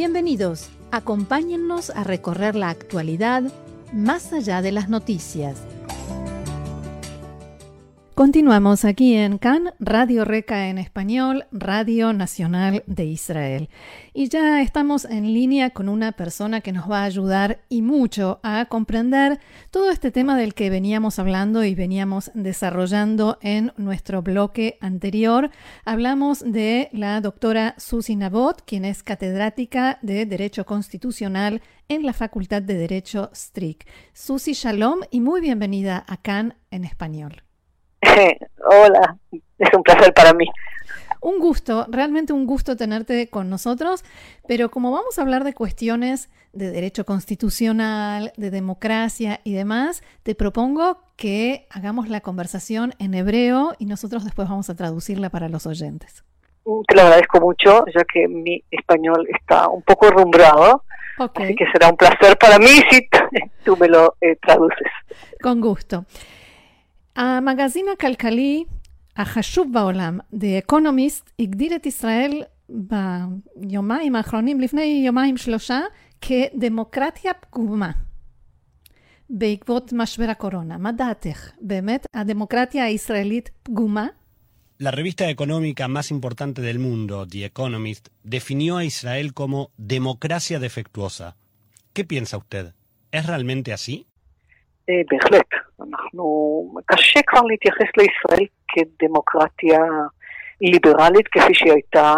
Bienvenidos, acompáñennos a recorrer la actualidad más allá de las noticias. Continuamos aquí en CAN, Radio Reca en español, Radio Nacional de Israel. Y ya estamos en línea con una persona que nos va a ayudar y mucho a comprender todo este tema del que veníamos hablando y veníamos desarrollando en nuestro bloque anterior. Hablamos de la doctora Susi Nabot, quien es catedrática de Derecho Constitucional en la Facultad de Derecho STRIC. Susi Shalom y muy bienvenida a CAN en español. Hola, es un placer para mí. Un gusto, realmente un gusto tenerte con nosotros, pero como vamos a hablar de cuestiones de derecho constitucional, de democracia y demás, te propongo que hagamos la conversación en hebreo y nosotros después vamos a traducirla para los oyentes. Mm, te lo agradezco mucho, ya que mi español está un poco rumbrado, así que será un placer para mí si tú me lo eh, traduces. Con gusto. המגזין הכלכלי החשוב בעולם, The Economist, הגדיר את ישראל ביומיים האחרונים, לפני יומיים שלושה, כדמוקרטיה פגומה. בעקבות משבר הקורונה. מה דעתך? באמת, הדמוקרטיה הישראלית פגומה? La revista económica más importante del mundo, The Economist, definió a Israel como democracia defectuosa. ¿Qué piensa usted? ¿Es realmente así? בהחלט. אנחנו, קשה כבר להתייחס לישראל כדמוקרטיה liberal כפי שהיא הייתה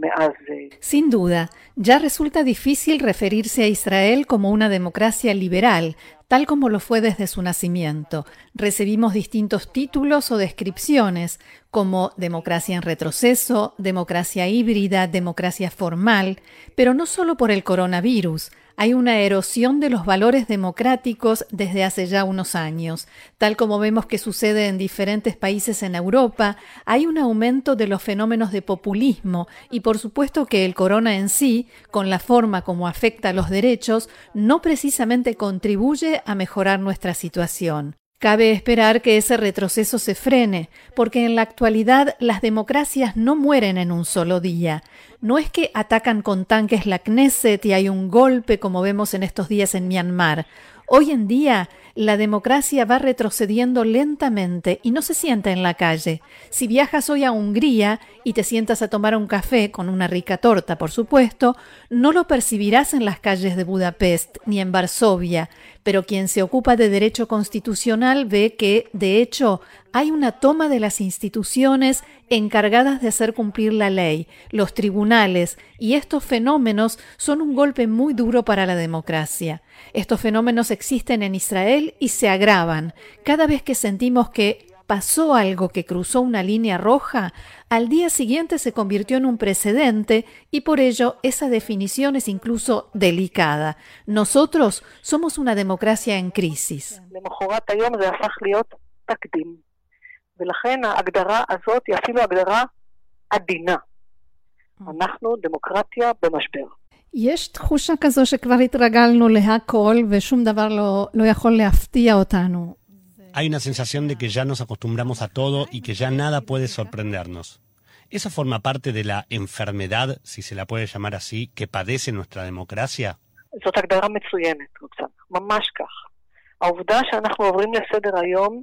מאז. Sin duda, ya resulta difícil referirse a Israel como una democracia liberal, tal como lo fue desde su nacimiento. Recibimos distintos títulos o descripciones, como democracia en retroceso, democracia híbrida, democracia formal, pero no solo por el coronavirus hay una erosión de los valores democráticos desde hace ya unos años. Tal como vemos que sucede en diferentes países en Europa, hay un aumento de los fenómenos de populismo y por supuesto que el corona en sí, con la forma como afecta a los derechos, no precisamente contribuye a mejorar nuestra situación. Cabe esperar que ese retroceso se frene, porque en la actualidad las democracias no mueren en un solo día. No es que atacan con tanques la Knesset y hay un golpe como vemos en estos días en Myanmar. Hoy en día la democracia va retrocediendo lentamente y no se sienta en la calle. Si viajas hoy a Hungría y te sientas a tomar un café con una rica torta, por supuesto, no lo percibirás en las calles de Budapest ni en Varsovia, pero quien se ocupa de derecho constitucional ve que, de hecho, hay una toma de las instituciones encargadas de hacer cumplir la ley, los tribunales, y estos fenómenos son un golpe muy duro para la democracia. Estos fenómenos existen en Israel y se agravan. Cada vez que sentimos que pasó algo que cruzó una línea roja, al día siguiente se convirtió en un precedente y por ello esa definición es incluso delicada. Nosotros somos una democracia en crisis. יש תחושה כזו שכבר התרגלנו להכל ושום דבר לא, לא יכול להפתיע אותנו. Hay una sensación de que ya nos acostumbramos a todo y que ya nada puede sorprendernos. ¿Eso forma parte de la enfermedad, si se la puede llamar así, que padece nuestra democracia? זאת הגדרה מצוינת, רוקסנה, ממש כך. העובדה שאנחנו עוברים לסדר היום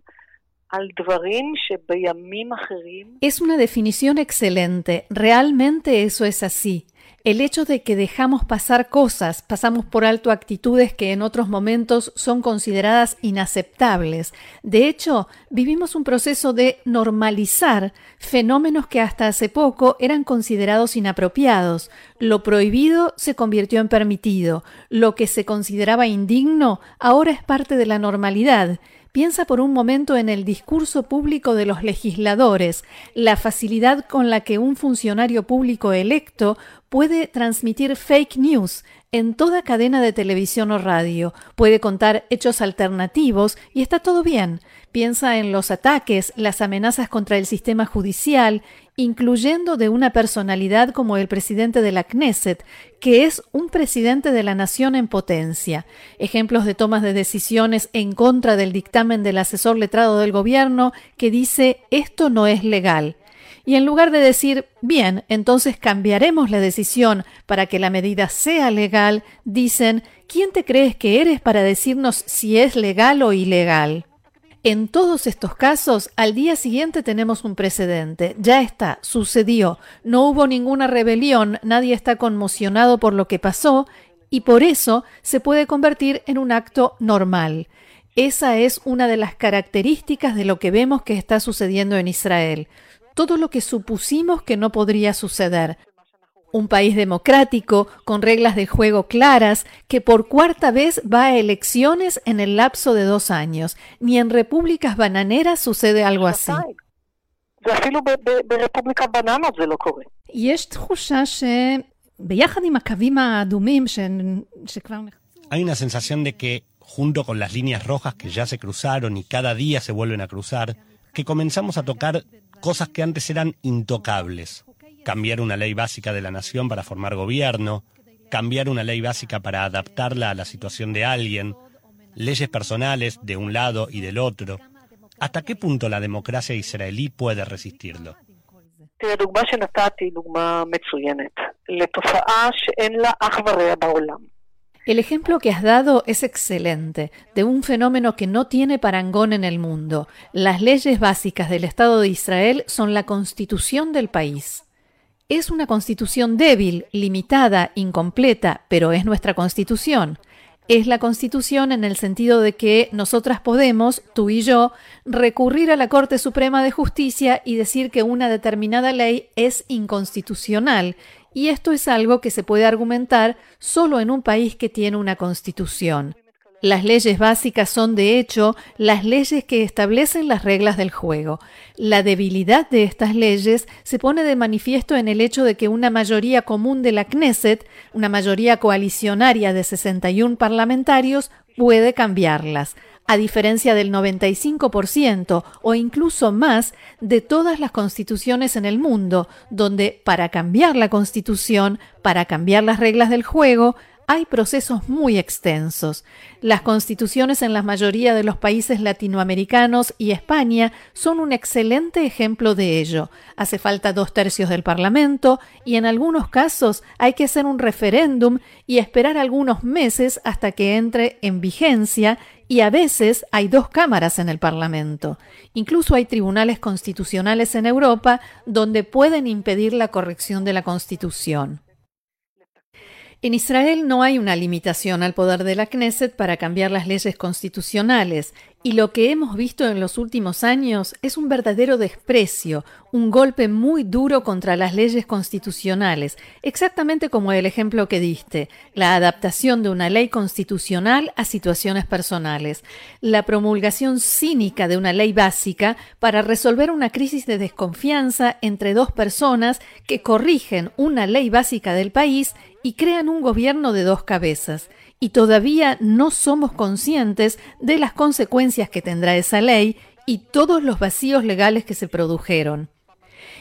Es una definición excelente. Realmente eso es así el hecho de que dejamos pasar cosas, pasamos por alto actitudes que en otros momentos son consideradas inaceptables. De hecho, vivimos un proceso de normalizar fenómenos que hasta hace poco eran considerados inapropiados. Lo prohibido se convirtió en permitido. Lo que se consideraba indigno ahora es parte de la normalidad. Piensa por un momento en el discurso público de los legisladores, la facilidad con la que un funcionario público electo puede transmitir fake news en toda cadena de televisión o radio, puede contar hechos alternativos y está todo bien. Piensa en los ataques, las amenazas contra el sistema judicial, incluyendo de una personalidad como el presidente de la Knesset, que es un presidente de la nación en potencia. Ejemplos de tomas de decisiones en contra del dictamen del asesor letrado del gobierno que dice esto no es legal Y en lugar de decir, bien, entonces cambiaremos la decisión para que la medida sea legal, dicen, ¿quién te crees que eres para decirnos si es legal o ilegal? En todos estos casos, al día siguiente tenemos un precedente. Ya está, sucedió. No hubo ninguna rebelión, nadie está conmocionado por lo que pasó y por eso se puede convertir en un acto normal. Esa es una de las características de lo que vemos que está sucediendo en Israel. Todo lo que supusimos que no podría suceder. Un país democrático, con reglas de juego claras, que por cuarta vez va a elecciones en el lapso de dos años. Ni en repúblicas bananeras sucede algo así. Hay una sensación de que junto con las líneas rojas que ya se cruzaron y cada día se vuelven a cruzar, que comenzamos a tocar cosas que antes eran intocables. Cambiar una ley básica de la nación para formar gobierno, cambiar una ley básica para adaptarla a la situación de alguien, leyes personales de un lado y del otro. ¿Hasta qué punto la democracia israelí puede resistirlo? El ejemplo que has dado es excelente, de un fenómeno que no tiene parangón en el mundo. Las leyes básicas del Estado de Israel son la constitución del país. Es una constitución débil, limitada, incompleta, pero es nuestra constitución. Es la constitución en el sentido de que nosotras podemos, tú y yo, recurrir a la Corte Suprema de Justicia y decir que una determinada ley es inconstitucional y esto es algo que se puede argumentar solo en un país que tiene una constitución. Las leyes básicas son, de hecho, las leyes que establecen las reglas del juego. La debilidad de estas leyes se pone de manifiesto en el hecho de que una mayoría común de la Knesset, una mayoría coalicionaria de 61 parlamentarios, puede cambiarlas a diferencia del 95% o incluso más de todas las constituciones en el mundo, donde para cambiar la constitución, para cambiar las reglas del juego, hay procesos muy extensos. Las constituciones en la mayoría de los países latinoamericanos y España son un excelente ejemplo de ello. Hace falta dos tercios del Parlamento y en algunos casos hay que hacer un referéndum y esperar algunos meses hasta que entre en vigencia y a veces hay dos cámaras en el Parlamento. Incluso hay tribunales constitucionales en Europa donde pueden impedir la corrección de la Constitución. En Israel no hay una limitación al poder de la Knesset para cambiar las leyes constitucionales, y lo que hemos visto en los últimos años es un verdadero desprecio, un golpe muy duro contra las leyes constitucionales, exactamente como el ejemplo que diste, la adaptación de una ley constitucional a situaciones personales, la promulgación cínica de una ley básica para resolver una crisis de desconfianza entre dos personas que corrigen una ley básica del país y crean un gobierno de dos cabezas, y todavía no somos conscientes de las consecuencias que tendrá esa ley y todos los vacíos legales que se produjeron.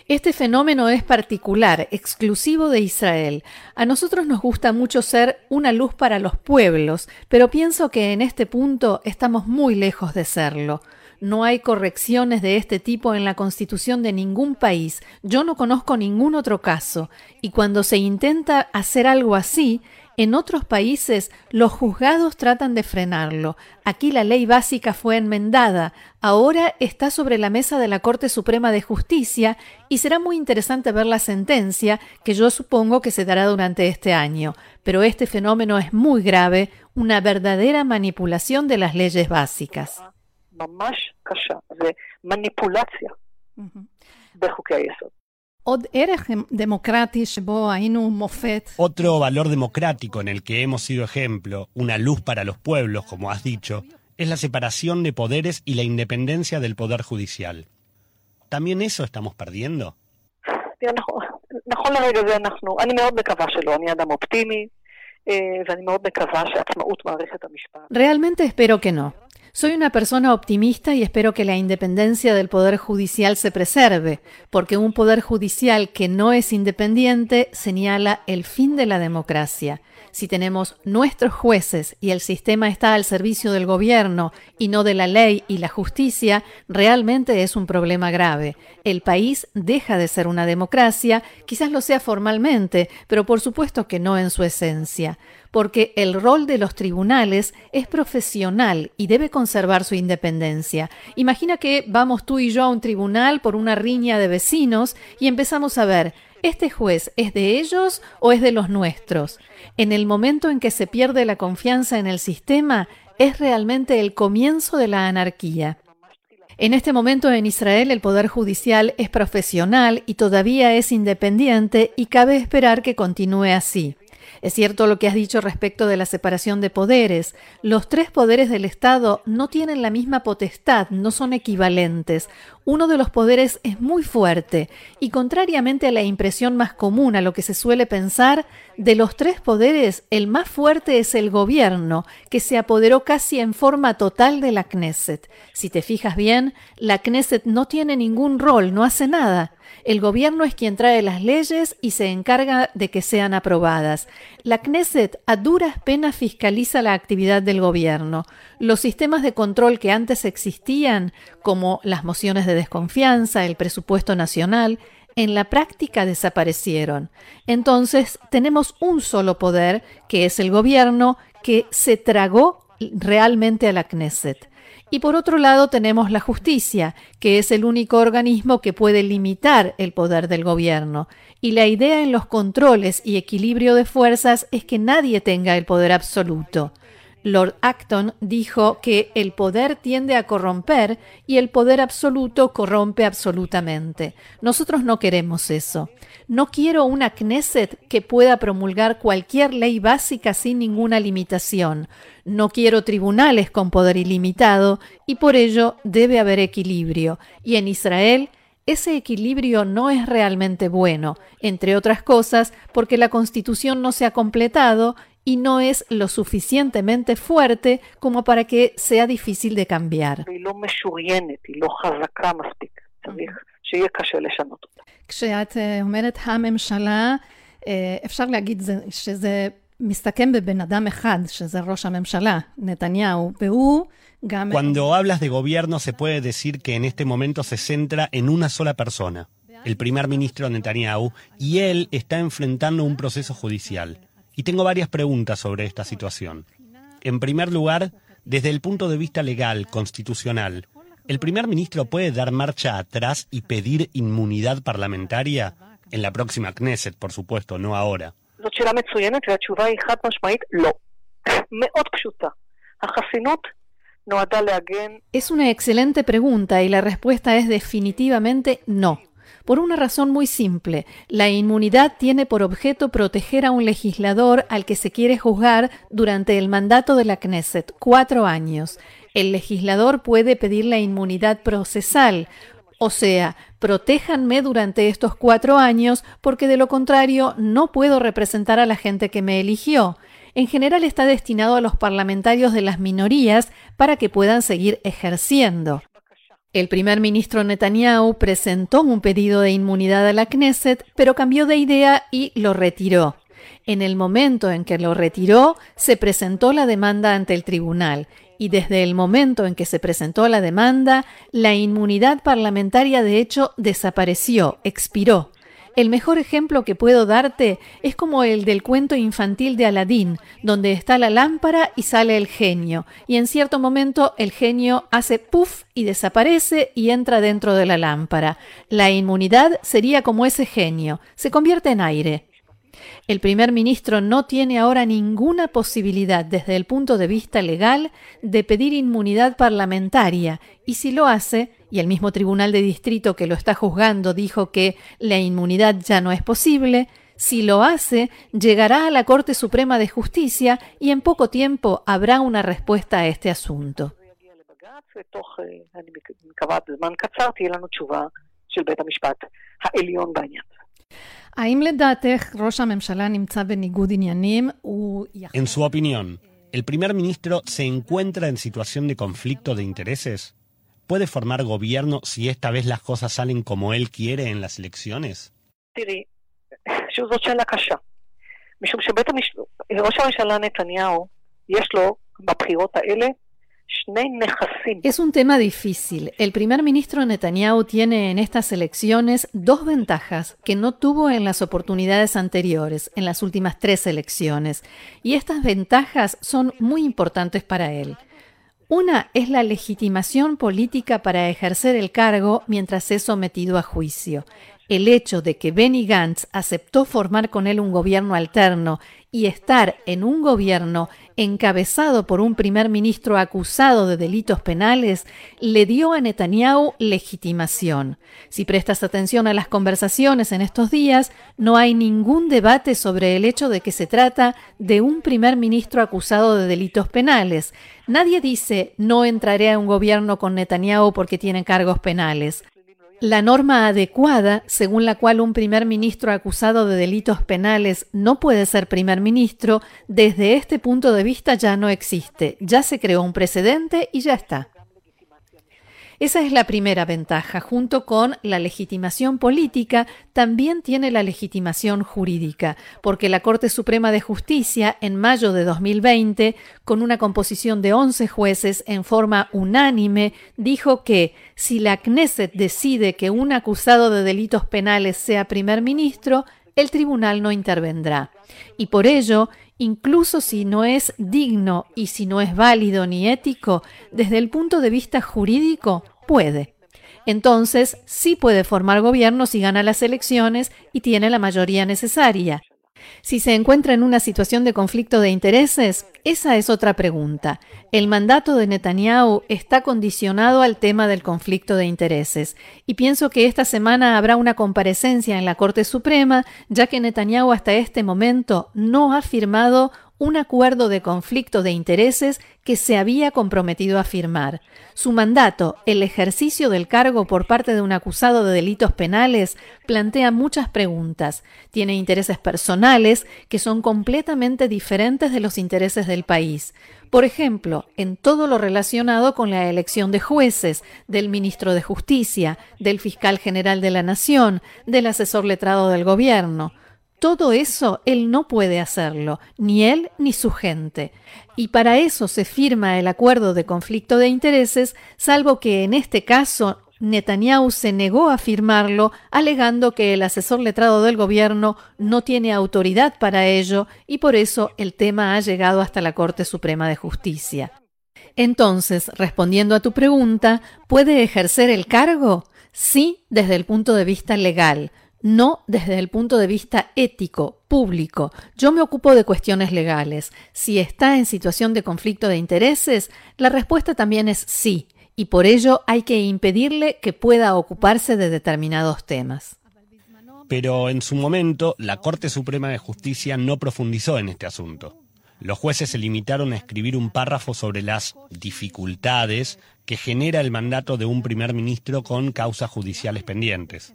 Este fenómeno es particular, exclusivo de Israel. A nosotros nos gusta mucho ser una luz para los pueblos, pero pienso que en este punto estamos muy lejos de serlo. No hay correcciones de este tipo en la constitución de ningún país. Yo no conozco ningún otro caso. Y cuando se intenta hacer algo así, en otros países los juzgados tratan de frenarlo. Aquí la ley básica fue enmendada. Ahora está sobre la mesa de la Corte Suprema de Justicia y será muy interesante ver la sentencia que yo supongo que se dará durante este año. Pero este fenómeno es muy grave, una verdadera manipulación de las leyes básicas. Otro valor democrático en el que hemos sido ejemplo, una luz para los pueblos, como has dicho, es la separación de poderes y la independencia del poder judicial. ¿También eso estamos perdiendo? Realmente espero que no. Soy una persona optimista y espero que la independencia del Poder Judicial se preserve, porque un Poder Judicial que no es independiente señala el fin de la democracia. Si tenemos nuestros jueces y el sistema está al servicio del gobierno y no de la ley y la justicia, realmente es un problema grave. El país deja de ser una democracia, quizás lo sea formalmente, pero por supuesto que no en su esencia porque el rol de los tribunales es profesional y debe conservar su independencia. Imagina que vamos tú y yo a un tribunal por una riña de vecinos y empezamos a ver, ¿este juez es de ellos o es de los nuestros? En el momento en que se pierde la confianza en el sistema, es realmente el comienzo de la anarquía. En este momento en Israel el Poder Judicial es profesional y todavía es independiente y cabe esperar que continúe así. Es cierto lo que has dicho respecto de la separación de poderes. Los tres poderes del Estado no tienen la misma potestad, no son equivalentes. Uno de los poderes es muy fuerte y contrariamente a la impresión más común, a lo que se suele pensar, de los tres poderes el más fuerte es el gobierno, que se apoderó casi en forma total de la Knesset. Si te fijas bien, la Knesset no tiene ningún rol, no hace nada. El gobierno es quien trae las leyes y se encarga de que sean aprobadas. La Knesset a duras penas fiscaliza la actividad del gobierno. Los sistemas de control que antes existían, como las mociones de desconfianza, el presupuesto nacional, en la práctica desaparecieron. Entonces tenemos un solo poder, que es el gobierno, que se tragó realmente a la Knesset. Y por otro lado tenemos la justicia, que es el único organismo que puede limitar el poder del gobierno. Y la idea en los controles y equilibrio de fuerzas es que nadie tenga el poder absoluto. Lord Acton dijo que el poder tiende a corromper y el poder absoluto corrompe absolutamente. Nosotros no queremos eso. No quiero una Knesset que pueda promulgar cualquier ley básica sin ninguna limitación. No quiero tribunales con poder ilimitado y por ello debe haber equilibrio. Y en Israel ese equilibrio no es realmente bueno, entre otras cosas porque la constitución no se ha completado y no es lo suficientemente fuerte como para que sea difícil de cambiar. Cuando hablas de gobierno se puede decir que en este momento se centra en una sola persona, el primer ministro Netanyahu, y él está enfrentando un proceso judicial. Y tengo varias preguntas sobre esta situación. En primer lugar, desde el punto de vista legal, constitucional, ¿el primer ministro puede dar marcha atrás y pedir inmunidad parlamentaria? En la próxima Knesset, por supuesto, no ahora. Es una excelente pregunta y la respuesta es definitivamente no por una razón muy simple. La inmunidad tiene por objeto proteger a un legislador al que se quiere juzgar durante el mandato de la Knesset, cuatro años. El legislador puede pedir la inmunidad procesal, o sea, protéjanme durante estos cuatro años porque de lo contrario no puedo representar a la gente que me eligió. En general está destinado a los parlamentarios de las minorías para que puedan seguir ejerciendo. El primer ministro Netanyahu presentó un pedido de inmunidad a la Knesset, pero cambió de idea y lo retiró. En el momento en que lo retiró, se presentó la demanda ante el tribunal y desde el momento en que se presentó la demanda, la inmunidad parlamentaria de hecho desapareció, expiró. El mejor ejemplo que puedo darte es como el del cuento infantil de Aladín, donde está la lámpara y sale el genio, y en cierto momento el genio hace puff y desaparece y entra dentro de la lámpara. La inmunidad sería como ese genio, se convierte en aire. El primer ministro no tiene ahora ninguna posibilidad desde el punto de vista legal de pedir inmunidad parlamentaria y si lo hace, y el mismo tribunal de distrito que lo está juzgando dijo que la inmunidad ya no es posible, si lo hace, llegará a la Corte Suprema de Justicia y en poco tiempo habrá una respuesta a este asunto. En su opinión, ¿El primer ministro se encuentra en situación de conflicto de intereses? ¿Puede formar gobierno si esta vez las cosas salen como él quiere en las elecciones? Es un tema difícil. El primer ministro Netanyahu tiene en estas elecciones dos ventajas que no tuvo en las oportunidades anteriores, en las últimas tres elecciones. Y estas ventajas son muy importantes para él. Una es la legitimación política para ejercer el cargo mientras es sometido a juicio el hecho de que Benny Gantz aceptó formar con él un gobierno alterno y estar en un gobierno encabezado por un primer ministro acusado de delitos penales le dio a Netanyahu legitimación. Si prestas atención a las conversaciones en estos días, no hay ningún debate sobre el hecho de que se trata de un primer ministro acusado de delitos penales. Nadie dice no entraré a un gobierno con Netanyahu porque tiene cargos penales. La norma adecuada, según la cual un primer ministro acusado de delitos penales no puede ser primer ministro, desde este punto de vista ya no existe. Ya se creó un precedente y ya está. Esa es la primera ventaja. Junto con la legitimación política, también tiene la legitimación jurídica, porque la Corte Suprema de Justicia, en mayo de 2020, con una composición de 11 jueces en forma unánime, dijo que si la Knesset decide que un acusado de delitos penales sea primer ministro, el tribunal no intervendrá. Y por ello, incluso si no es digno y si no es válido ni ético, desde el punto de vista jurídico, puede. Entonces, sí puede formar gobierno si gana las elecciones y tiene la mayoría necesaria. Si se encuentra en una situación de conflicto de intereses, esa es otra pregunta. El mandato de Netanyahu está condicionado al tema del conflicto de intereses, y pienso que esta semana habrá una comparecencia en la Corte Suprema, ya que Netanyahu hasta este momento no ha firmado un acuerdo de conflicto de intereses que se había comprometido a firmar. Su mandato, el ejercicio del cargo por parte de un acusado de delitos penales, plantea muchas preguntas. Tiene intereses personales que son completamente diferentes de los intereses del país. Por ejemplo, en todo lo relacionado con la elección de jueces, del ministro de Justicia, del fiscal general de la Nación, del asesor letrado del gobierno. Todo eso él no puede hacerlo, ni él ni su gente. Y para eso se firma el acuerdo de conflicto de intereses, salvo que en este caso Netanyahu se negó a firmarlo, alegando que el asesor letrado del gobierno no tiene autoridad para ello y por eso el tema ha llegado hasta la Corte Suprema de Justicia. Entonces, respondiendo a tu pregunta, ¿puede ejercer el cargo? Sí, desde el punto de vista legal, no desde el punto de vista ético, público. Yo me ocupo de cuestiones legales. Si está en situación de conflicto de intereses, la respuesta también es sí, y por ello hay que impedirle que pueda ocuparse de determinados temas. Pero en su momento, la Corte Suprema de Justicia no profundizó en este asunto. Los jueces se limitaron a escribir un párrafo sobre las dificultades que genera el mandato de un primer ministro con causas judiciales pendientes.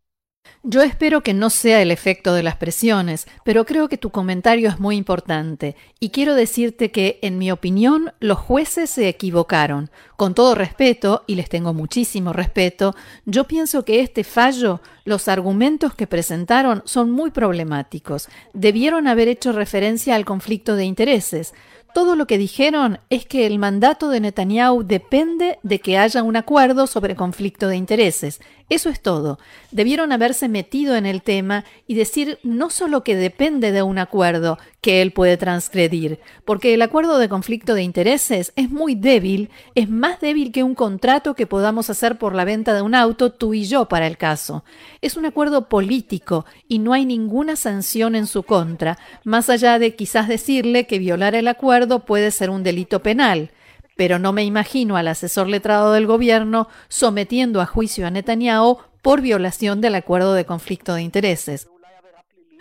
Yo espero que no sea el efecto de las presiones, pero creo que tu comentario es muy importante y quiero decirte que, en mi opinión, los jueces se equivocaron. Con todo respeto, y les tengo muchísimo respeto, yo pienso que este fallo, los argumentos que presentaron son muy problemáticos. Debieron haber hecho referencia al conflicto de intereses. Todo lo que dijeron es que el mandato de Netanyahu depende de que haya un acuerdo sobre conflicto de intereses. Eso es todo. Debieron haberse metido en el tema y decir no solo que depende de un acuerdo que él puede transgredir, porque el acuerdo de conflicto de intereses es muy débil, es más débil que un contrato que podamos hacer por la venta de un auto tú y yo para el caso. Es un acuerdo político y no hay ninguna sanción en su contra, más allá de quizás decirle que violar el acuerdo puede ser un delito penal pero no me imagino al asesor letrado del gobierno sometiendo a juicio a Netanyahu por violación del acuerdo de conflicto de intereses.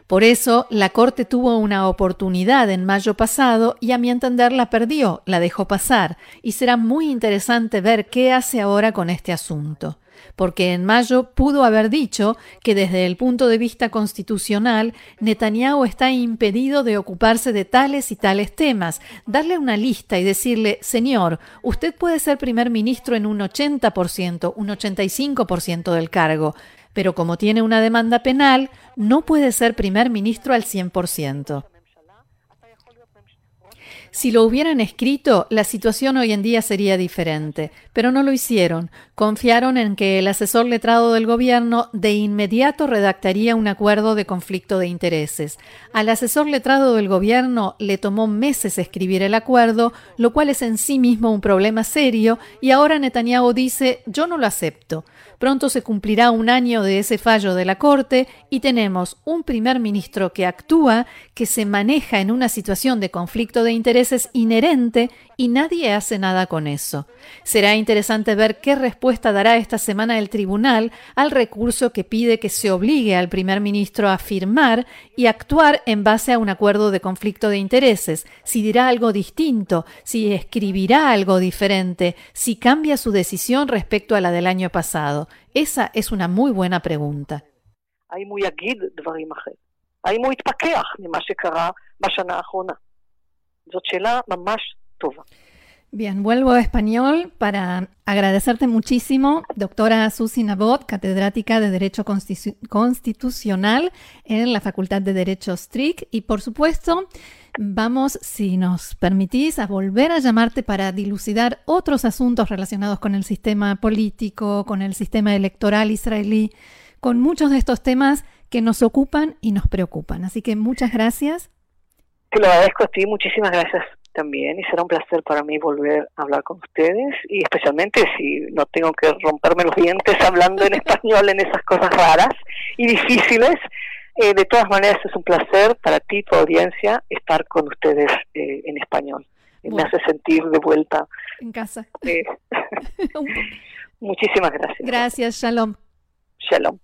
Por eso, la Corte tuvo una oportunidad en mayo pasado y a mi entender la perdió, la dejó pasar, y será muy interesante ver qué hace ahora con este asunto porque en mayo pudo haber dicho que desde el punto de vista constitucional Netanyahu está impedido de ocuparse de tales y tales temas, darle una lista y decirle, señor, usted puede ser primer ministro en un 80%, un 85% del cargo, pero como tiene una demanda penal, no puede ser primer ministro al 100%. Si lo hubieran escrito, la situación hoy en día sería diferente, pero no lo hicieron. Confiaron en que el asesor letrado del gobierno de inmediato redactaría un acuerdo de conflicto de intereses. Al asesor letrado del gobierno le tomó meses escribir el acuerdo, lo cual es en sí mismo un problema serio, y ahora Netanyahu dice yo no lo acepto. Pronto se cumplirá un año de ese fallo de la Corte y tenemos un primer ministro que actúa, que se maneja en una situación de conflicto de intereses inherente y nadie hace nada con eso. Será interesante ver qué respuesta dará esta semana el tribunal al recurso que pide que se obligue al primer ministro a firmar y actuar en base a un acuerdo de conflicto de intereses, si dirá algo distinto, si escribirá algo diferente, si cambia su decisión respecto a la del año pasado. Esa es una muy buena pregunta. Bien, vuelvo a español para agradecerte muchísimo, doctora Susi Nabot, catedrática de Derecho Constitucional en la Facultad de Derecho STRIC. Y por supuesto, vamos, si nos permitís, a volver a llamarte para dilucidar otros asuntos relacionados con el sistema político, con el sistema electoral israelí, con muchos de estos temas que nos ocupan y nos preocupan. Así que muchas gracias. Te lo agradezco ti, muchísimas gracias también y será un placer para mí volver a hablar con ustedes y especialmente si no tengo que romperme los dientes hablando en español en esas cosas raras y difíciles. Eh, de todas maneras es un placer para ti, tu audiencia, estar con ustedes eh, en español. Me hace sentir de vuelta. En casa. muchísimas gracias. Gracias, shalom. Shalom.